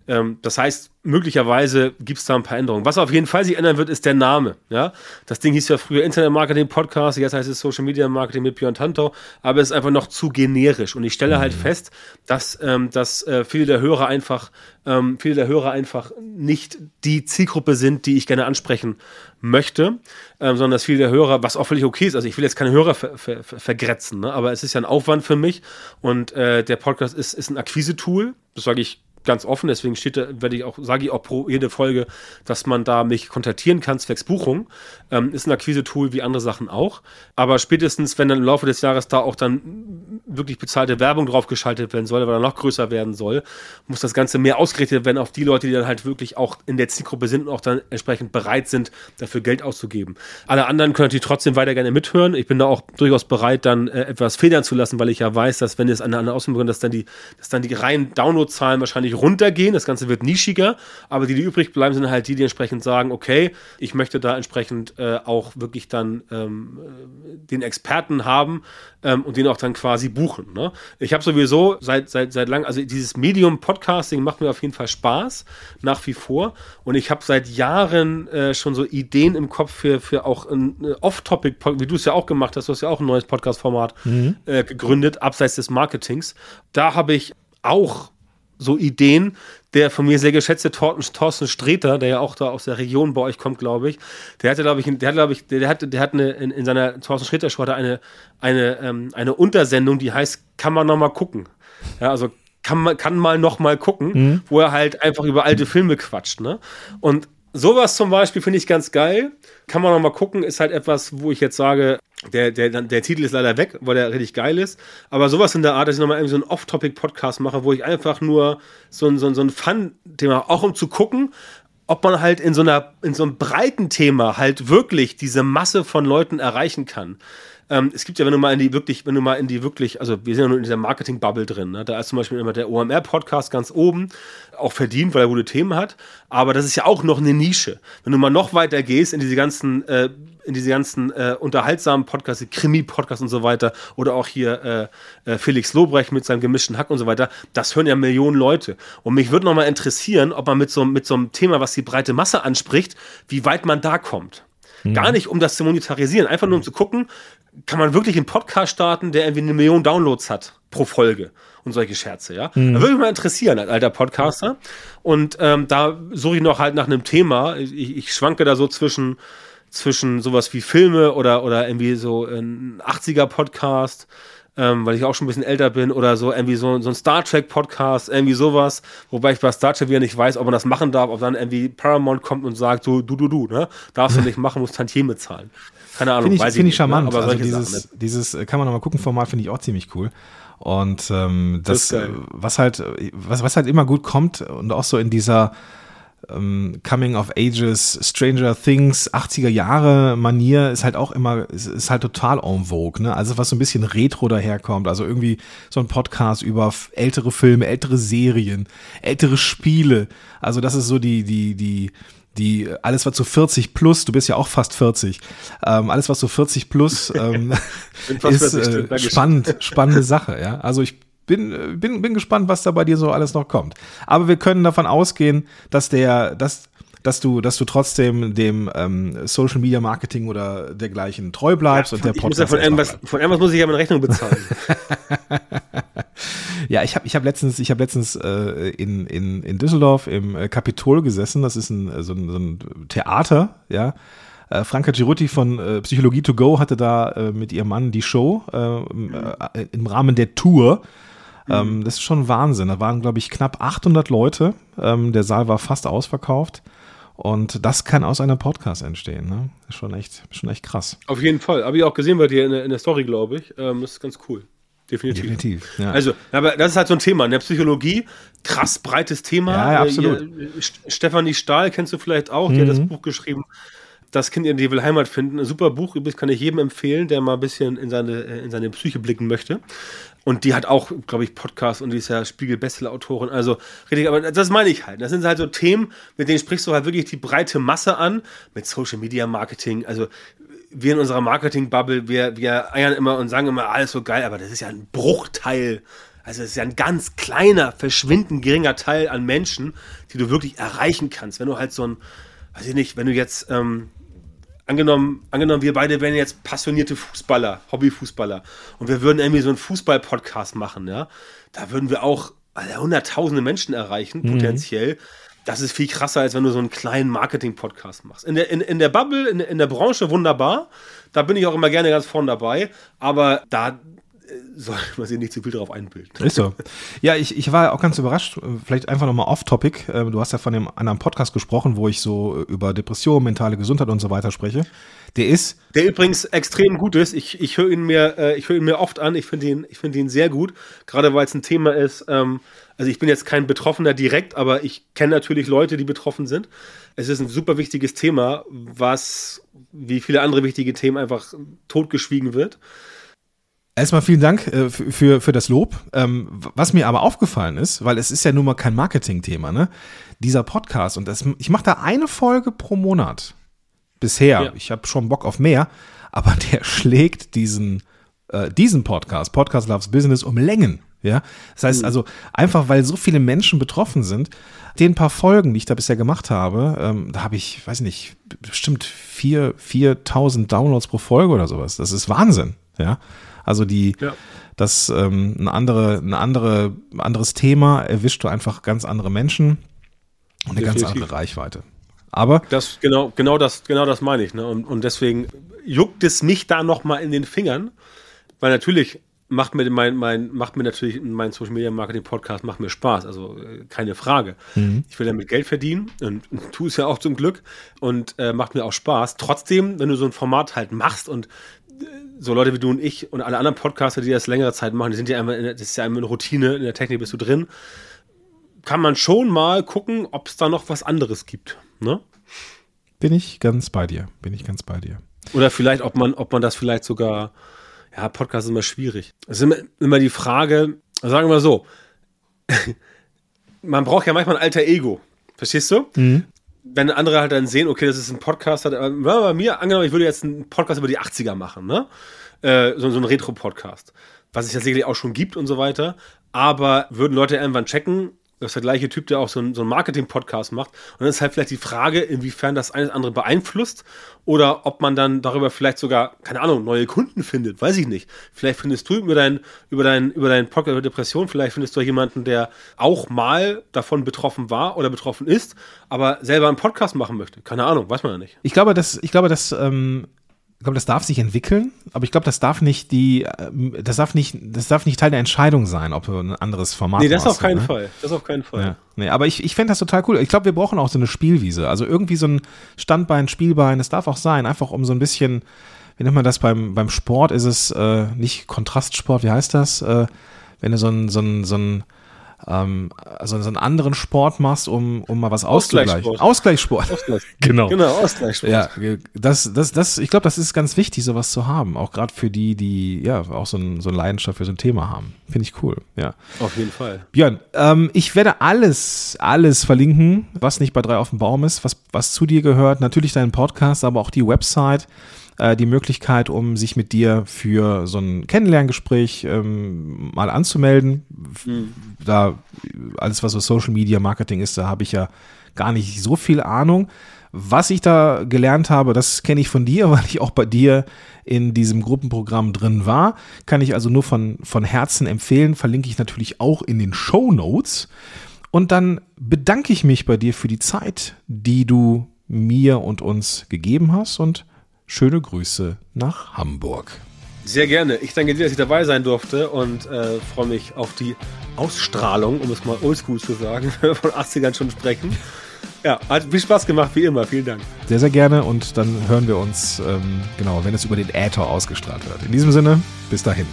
ähm, das heißt, möglicherweise gibt es da ein paar Änderungen. Was auf jeden Fall sich ändern wird, ist der Name. Ja? Das Ding hieß ja früher Internet Marketing Podcast, jetzt heißt es Social Media Marketing mit Björn Tanto, aber es ist einfach noch zu generisch. Und ich stelle halt mhm. fest, dass, ähm, dass äh, viele der Hörer einfach, ähm, viele der Hörer einfach nicht die Zielgruppe sind, die ich gerne ansprechen möchte, ähm, sondern dass viele der Hörer, was auch völlig okay ist, also ich will jetzt keine Hörer ver, ver, ver, vergrätzen, ne? aber es ist ja ein Aufwand für mich und äh, der Podcast ist, ist ein Akquise-Tool, das sage ich ganz offen, deswegen steht da, werde ich auch, sage ich auch pro jede Folge, dass man da mich kontaktieren kann, zwecks Buchung. Ähm, ist ein Akquise-Tool wie andere Sachen auch. Aber spätestens, wenn dann im Laufe des Jahres da auch dann wirklich bezahlte Werbung drauf geschaltet werden soll, weil er noch größer werden soll, muss das Ganze mehr ausgerichtet werden auf die Leute, die dann halt wirklich auch in der Zielgruppe sind und auch dann entsprechend bereit sind, dafür Geld auszugeben. Alle anderen können natürlich trotzdem weiter gerne mithören. Ich bin da auch durchaus bereit, dann äh, etwas federn zu lassen, weil ich ja weiß, dass wenn es eine andere Ausbildung, dass dann die, dass dann die reinen Downloadzahlen wahrscheinlich deutlich runtergehen. Das Ganze wird nischiger, aber die, die übrig bleiben, sind halt die, die entsprechend sagen, okay, ich möchte da entsprechend äh, auch wirklich dann ähm, äh, den Experten haben ähm, und den auch dann quasi buchen. Ne? Ich habe sowieso seit, seit, seit langem, also dieses Medium Podcasting macht mir auf jeden Fall Spaß, nach wie vor. Und ich habe seit Jahren äh, schon so Ideen im Kopf für, für auch ein Off-Topic, wie du es ja auch gemacht hast, du hast ja auch ein neues Podcast-Format mhm. äh, gegründet, abseits des Marketings. Da habe ich auch so Ideen. Der von mir sehr geschätzte Thorsten Streter, der ja auch da aus der Region bei euch kommt, glaube ich, der hatte, glaube ich, der hat, glaube ich, der, hat, der hat eine, in, in seiner Thorsten Streter Show eine, eine, ähm, eine Untersendung, die heißt, kann man noch mal gucken. Ja, also kann man kann mal noch mal gucken, mhm. wo er halt einfach über alte Filme quatscht, ne? Und sowas zum Beispiel finde ich ganz geil. Kann man noch mal gucken, ist halt etwas, wo ich jetzt sage, der, der, der Titel ist leider weg, weil der richtig geil ist. Aber sowas in der Art, dass ich nochmal irgendwie so einen Off-Topic-Podcast mache, wo ich einfach nur so ein, so ein, so ein Fun-Thema, auch um zu gucken, ob man halt in so einer, in so einem breiten Thema halt wirklich diese Masse von Leuten erreichen kann. Ähm, es gibt ja, wenn du mal in die wirklich, wenn du mal in die wirklich, also wir sind ja nur in dieser Marketing-Bubble drin, ne? da ist zum Beispiel immer der OMR-Podcast ganz oben, auch verdient, weil er gute Themen hat, aber das ist ja auch noch eine Nische. Wenn du mal noch weiter gehst in diese ganzen, äh, in diese ganzen äh, unterhaltsamen Podcasts, Krimi-Podcasts und so weiter, oder auch hier äh, äh, Felix Lobrecht mit seinem gemischten Hack und so weiter, das hören ja Millionen Leute. Und mich würde noch mal interessieren, ob man mit so, mit so einem Thema, was die breite Masse anspricht, wie weit man da kommt. Mhm. Gar nicht, um das zu monetarisieren, einfach nur um zu gucken, kann man wirklich einen Podcast starten, der irgendwie eine Million Downloads hat pro Folge und solche Scherze, ja. Mhm. Da würde mich mal interessieren, als alter Podcaster. Und ähm, da suche ich noch halt nach einem Thema. Ich, ich schwanke da so zwischen, zwischen sowas wie Filme oder, oder irgendwie so ein 80er-Podcast. Ähm, weil ich auch schon ein bisschen älter bin, oder so irgendwie so, so ein Star Trek-Podcast, irgendwie sowas, wobei ich bei Star Trek wieder nicht weiß, ob man das machen darf, ob dann irgendwie Paramount kommt und sagt, so, du, du, du, ne? Darfst du nicht machen, musst Tantieme zahlen. Keine Ahnung. Finde ich, find ich, charmant. Ne? Aber also dieses, Sachen, ne? dieses, äh, kann man nochmal gucken, Format finde ich auch ziemlich cool. Und ähm, das, das was halt, was, was halt immer gut kommt und auch so in dieser ähm, Coming of Ages, Stranger Things, 80er Jahre Manier ist halt auch immer, ist, ist halt total en vogue, ne? Also was so ein bisschen retro daherkommt, also irgendwie so ein Podcast über ältere Filme, ältere Serien, ältere Spiele. Also das ist so die, die, die, die alles was so 40 plus, du bist ja auch fast 40, ähm, alles was so 40 plus ähm, [LAUGHS] [LAUGHS] ist äh, spannend, spannende Sache, ja. Also ich bin, bin, bin gespannt, was da bei dir so alles noch kommt. Aber wir können davon ausgehen, dass der, dass, dass du, dass du trotzdem dem ähm, Social Media Marketing oder dergleichen treu bleibst ja, und der Podcast. Ja von, irgendwas, von irgendwas muss ich ja meine Rechnung bezahlen. [LAUGHS] ja, ich habe ich hab letztens, ich hab letztens äh, in, in, in Düsseldorf im äh, Kapitol gesessen. Das ist ein, äh, so, ein, so ein Theater, ja. Äh, Franka Girutti von äh, Psychologie to Go hatte da äh, mit ihrem Mann die Show äh, äh, im Rahmen der Tour. Ähm, mhm. das ist schon Wahnsinn. Da waren, glaube ich, knapp 800 Leute. Ähm, der Saal war fast ausverkauft. Und das kann aus einem Podcast entstehen. Ne? Ist schon echt, schon echt krass. Auf jeden Fall. Habe ich auch gesehen bei dir in der, in der Story, glaube ich. Ähm, das ist ganz cool. Definitiv. Definitiv ja. Also, aber das ist halt so ein Thema. In der Psychologie, krass breites Thema. Ja, ja absolut. Hier, Stefanie Stahl kennst du vielleicht auch, mhm. die hat das mhm. Buch geschrieben. Das Kind in die will Heimat finden. Ein super Buch, übrigens kann ich jedem empfehlen, der mal ein bisschen in seine, in seine Psyche blicken möchte. Und die hat auch, glaube ich, Podcasts und die ist ja Spiegel-Bestseller-Autorin. Also, richtig, aber das meine ich halt. Das sind halt so Themen, mit denen sprichst du halt wirklich die breite Masse an, mit Social Media Marketing. Also, wir in unserer Marketing-Bubble, wir, wir eiern immer und sagen immer, alles so geil, aber das ist ja ein Bruchteil. Also, es ist ja ein ganz kleiner, verschwindend geringer Teil an Menschen, die du wirklich erreichen kannst. Wenn du halt so ein, weiß ich nicht, wenn du jetzt, ähm, angenommen, angenommen, wir beide wären jetzt passionierte Fußballer, Hobbyfußballer und wir würden irgendwie so einen Fußball-Podcast machen, ja, da würden wir auch also hunderttausende Menschen erreichen, mhm. potenziell. Das ist viel krasser, als wenn du so einen kleinen Marketing-Podcast machst. In der, in, in der Bubble, in, in der Branche wunderbar. Da bin ich auch immer gerne ganz vorne dabei. Aber da soll [LAUGHS] man sich nicht zu viel darauf einbilden. Ist so. Ja, ich, ich war auch ganz überrascht, vielleicht einfach nochmal off-topic. Ähm, du hast ja von dem anderen Podcast gesprochen, wo ich so über Depression, mentale Gesundheit und so weiter spreche. Der ist. Der übrigens extrem gut ist. Ich, ich höre ihn, mir, äh, hör ihn mir oft an. Ich finde ihn, find ihn sehr gut. Gerade weil es ein Thema ist. Ähm, also, ich bin jetzt kein Betroffener direkt, aber ich kenne natürlich Leute, die betroffen sind. Es ist ein super wichtiges Thema, was wie viele andere wichtige Themen einfach totgeschwiegen wird. Erstmal vielen Dank äh, für, für das Lob. Ähm, was mir aber aufgefallen ist, weil es ist ja nun mal kein Marketing-Thema, ne? Dieser Podcast und das, ich mache da eine Folge pro Monat bisher. Ja. Ich habe schon Bock auf mehr, aber [LAUGHS] der schlägt diesen, äh, diesen Podcast, Podcast Loves Business, um Längen. Ja, das heißt mhm. also einfach, weil so viele Menschen betroffen sind, den paar Folgen, die ich da bisher gemacht habe, ähm, da habe ich, weiß nicht, bestimmt vier, 4.000 Downloads pro Folge oder sowas. Das ist Wahnsinn. Ja, also die, ja. das ähm, ein andere, ein andere, anderes Thema erwischt du einfach ganz andere Menschen und eine Definitiv. ganz andere Reichweite. Aber das genau, genau das, genau das meine ich. Ne? Und, und deswegen juckt es mich da noch mal in den Fingern, weil natürlich macht mir mein, mein, macht mir natürlich mein Social Media Marketing Podcast macht mir Spaß, also äh, keine Frage. Mhm. Ich will damit Geld verdienen und, und [LAUGHS] tue es ja auch zum Glück und äh, macht mir auch Spaß. Trotzdem, wenn du so ein Format halt machst und so Leute wie du und ich und alle anderen Podcaster, die das längere Zeit machen, die sind ja einmal, das ist ja einmal eine Routine, in der Technik bist du drin, kann man schon mal gucken, ob es da noch was anderes gibt. Ne? Bin ich ganz bei dir. Bin ich ganz bei dir. Oder vielleicht, ob man, ob man das vielleicht sogar, ja, Podcast ist immer schwierig. Es ist immer, immer die Frage, sagen wir mal so, [LAUGHS] man braucht ja manchmal ein alter Ego. Verstehst du? Mhm wenn andere halt dann sehen, okay, das ist ein Podcast, hat, bei mir angenommen, ich würde jetzt einen Podcast über die 80er machen, ne? Äh, so, so ein Retro-Podcast, was es ja sicherlich auch schon gibt und so weiter. Aber würden Leute irgendwann checken, Das ist der gleiche Typ, der auch so einen, so Marketing-Podcast macht. Und dann ist halt vielleicht die Frage, inwiefern das eines andere beeinflusst oder ob man dann darüber vielleicht sogar, keine Ahnung, neue Kunden findet. Weiß ich nicht. Vielleicht findest du über deinen über dein, über deinen Podcast über Depression, vielleicht findest du jemanden, der auch mal davon betroffen war oder betroffen ist, aber selber einen Podcast machen möchte. Keine Ahnung, weiß man ja nicht. Ich glaube, dass, ich glaube, dass ähm, ich glaube, das darf sich entwickeln, aber ich glaube, das darf nicht die, ähm, das darf nicht, das darf nicht Teil der Entscheidung sein, ob du ein anderes Format Nee, das auf keinen ne? Fall. Das auf keinen Fall. Ja. Nee, aber ich, ich fände das total cool. Ich glaube, wir brauchen auch so eine Spielwiese. Also irgendwie so ein Standbein, Spielbein, das darf auch sein, einfach um so ein bisschen, wie nennt man das beim, beim Sport, ist es äh, nicht Kontrastsport, wie heißt das? Äh, wenn du so ein, so ein, so ein ähm, also so einen anderen Sport machst, um, um mal was auszugleichen. Ausgleichssport. Ausgleichssport. [LAUGHS] genau. Genau, Ausgleichssport. Ja, das, das, das, ich glaube, das ist ganz wichtig, sowas zu haben. Auch gerade für die, die ja auch so, ein, so eine Leidenschaft für so ein Thema haben. Finde ich cool. Ja. Auf jeden Fall. Björn, ähm, ich werde alles, alles verlinken, was nicht bei drei auf dem Baum ist, was, was zu dir gehört. Natürlich deinen Podcast, aber auch die Website äh, die Möglichkeit, um sich mit dir für so ein Kennenlerngespräch ähm, mal anzumelden. Mhm. Da alles, was so Social Media Marketing ist, da habe ich ja gar nicht so viel Ahnung. Was ich da gelernt habe, das kenne ich von dir, [LAUGHS] weil ich auch bei dir in diesem Gruppenprogramm drin war. Kann ich also nur von, von Herzen empfehlen. Verlinke ich natürlich auch in den Show Notes. Und dann bedanke ich mich bei dir für die Zeit, die du mir und uns gegeben hast und Schöne Grüße nach Hamburg. Sehr gerne. Ich danke dir, dass ich dabei sein durfte und äh, freue mich auf die Ausstrahlung, um es mal oldschool zu sagen, [LAUGHS] von 80ern schon sprechen. Ja, hat viel Spaß gemacht, wie immer. Vielen Dank. Sehr, sehr gerne und dann hören wir uns, ähm, genau, wenn es über den Äther ausgestrahlt wird. In diesem Sinne, bis dahin.